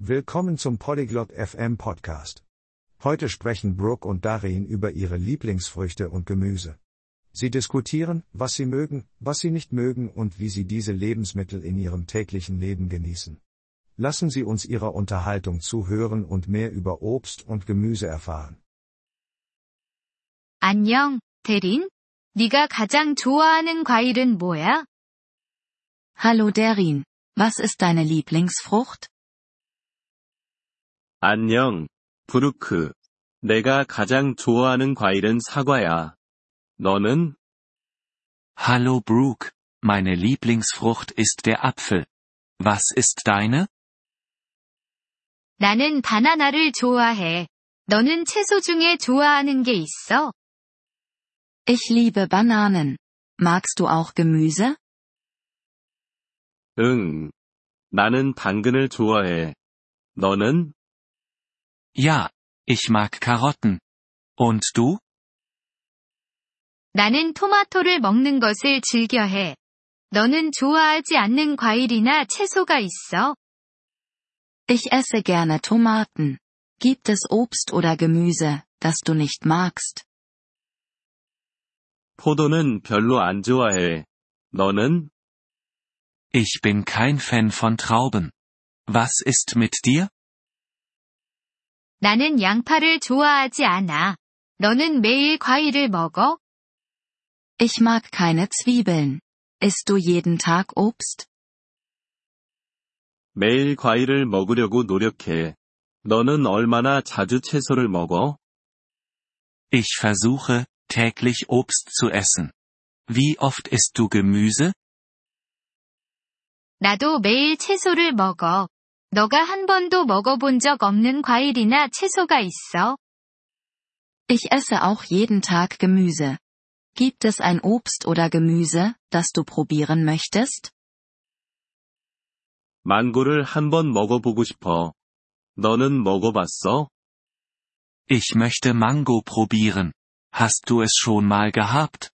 Willkommen zum Polyglot FM Podcast. Heute sprechen Brooke und Darin über ihre Lieblingsfrüchte und Gemüse. Sie diskutieren, was sie mögen, was sie nicht mögen und wie sie diese Lebensmittel in ihrem täglichen Leben genießen. Lassen Sie uns Ihrer Unterhaltung zuhören und mehr über Obst und Gemüse erfahren. 안녕, 대린. 네가 가장 좋아하는 과일은 뭐야? Hallo Derin, was ist deine Lieblingsfrucht? 안녕, 브루크. 내가 가장 좋아하는 과일은 사과야. 너는? Hallo Brooke, meine Lieblingsfrucht ist der Apfel. Was ist deine? 나는 바나나를 좋아해. 너는 채소 중에 좋아하는 게 있어? Ich liebe Bananen. Magst du auch Gemüse? 응. 나는 당근을 좋아해. 너는? Ja, ich mag Karotten. Und du? 나는 토마토를 먹는 것을 즐겨해. 너는 좋아하지 않는 과일이나 채소가 있어? Ich esse gerne Tomaten. Gibt es Obst oder Gemüse, das du nicht magst? 포도는 별로 안 좋아해. 너는? Ich bin kein Fan von Trauben. Was ist mit dir? 나는 양파를 좋아하지 않아. 너는 매일 과일을 먹어? Ich mag keine Zwiebeln. Isst du jeden Tag Obst? 매일 과일을 먹으려고 노력해. 너는 얼마나 자주 채소를 먹어? Ich versuche, täglich Obst zu essen. Wie oft isst du Gemüse? 나도 매일 채소를 먹어. 너가 한 번도 먹어본 적 없는 과일이나 채소가 있어? Ich esse auch jeden Tag Gemüse. Gibt es ein Obst oder Gemüse, das du probieren möchtest? 망고를 한 번 먹어보고 싶어. 너는 먹어봤어? Ich möchte Mango probieren. Hast du es schon mal gehabt?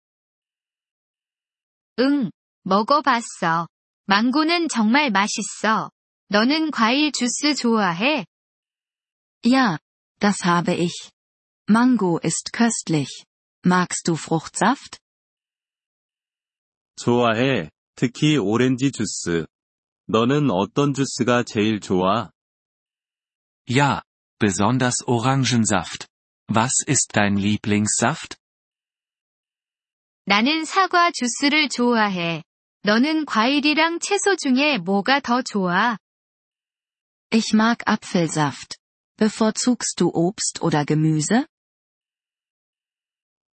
응, 먹어봤어. 망고는 정말 맛있어. 너는 과일 주스 좋아해? Ja, das habe ich. Mango ist köstlich. Magst du Fruchtsaft? 좋아해. 특히 오렌지 주스. 너는 어떤 주스가 제일 좋아? Ja, besonders Orangensaft. Was ist dein Lieblingssaft? 나는 사과 주스를 좋아해. 너는 과일이랑 채소 중에 뭐가 더 좋아? Ich mag Apfelsaft. Bevorzugst du Obst oder Gemüse?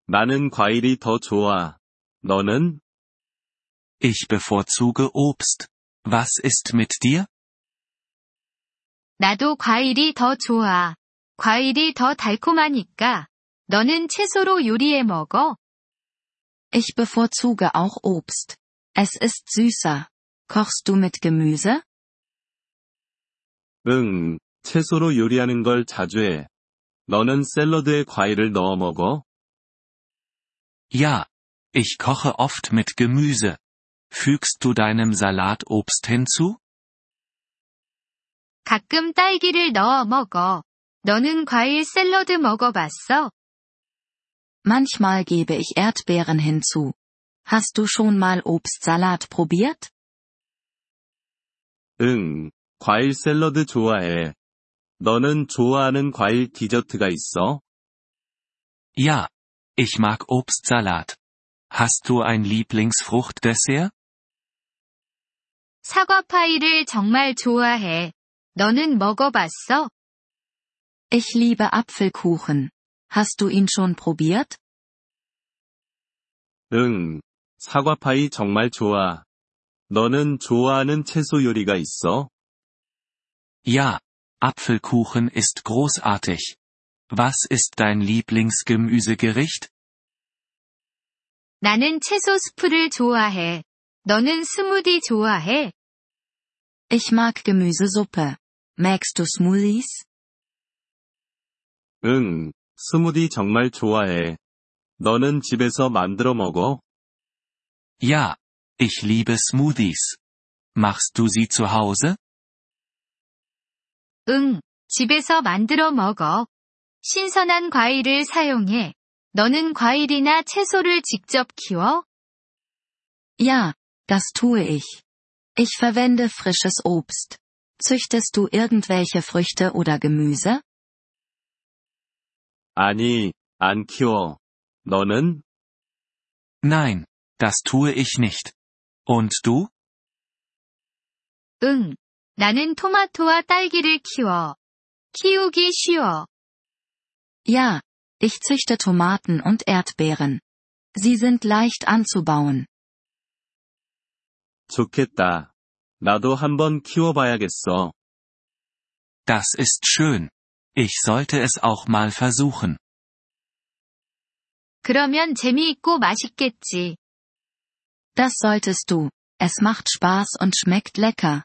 나는 과일이 더 좋아. 너는? Ich bevorzuge Obst. Was ist mit dir? 나도 과일이 더 좋아. 과일이 더 달콤하니까. 너는 채소로 요리해 먹어? Ich bevorzuge auch Obst. Es ist süßer. Kochst du mit Gemüse? 응, 채소로 요리하는 걸 자주 해. 너는 샐러드에 과일을 넣어 먹어? Ja, ich koche oft mit Gemüse. Fügst du deinem Salat Obst hinzu? 가끔 딸기를 넣어 먹어. 너는 과일 샐러드 먹어봤어? Manchmal gebe ich Erdbeeren hinzu. Hast du schon mal Obstsalat probiert? 응, 과일 샐러드 좋아해. 너는 좋아하는 과일 디저트가 있어? Ja, ich mag Obstsalat. Hast du ein Lieblingsfruchtdessert? 사과 파이를 정말 좋아해. 너는 먹어봤어? Ich liebe Apfelkuchen. Hast du ihn schon probiert? 응, 사과 파이 정말 좋아. 너는 좋아하는 채소 요리가 있어? Ja, Apfelkuchen ist großartig. Was ist dein Lieblingsgemüsegericht? 나는 채소 스프를 좋아해. 너는 스무디 좋아해? Ich mag Gemüsesuppe. Magst du Smoothies? 응, 스무디 정말 좋아해. 너는 집에서 만들어 먹어? Ja, ich liebe Smoothies. Machst du sie zu Hause? 응, 집에서 만들어 먹어. 신선한 과일을 사용해. 너는 과일이나 채소를 직접 키워? Ja, das tue ich. Ich verwende frisches Obst. Züchtest du irgendwelche Früchte oder Gemüse? 아니, 안 키워. 너는? Nein, das tue ich nicht. Und du? 응. 나는 토마토와 딸기를 키워. 키우기 쉬워. Ja, ich züchte Tomaten und Erdbeeren. Sie sind leicht anzubauen. 좋겠다. 나도 한번 키워봐야겠어. Das ist schön. Ich sollte es auch mal versuchen. 그러면 재미있고 맛있겠지. Das solltest du. Es macht Spaß und schmeckt lecker.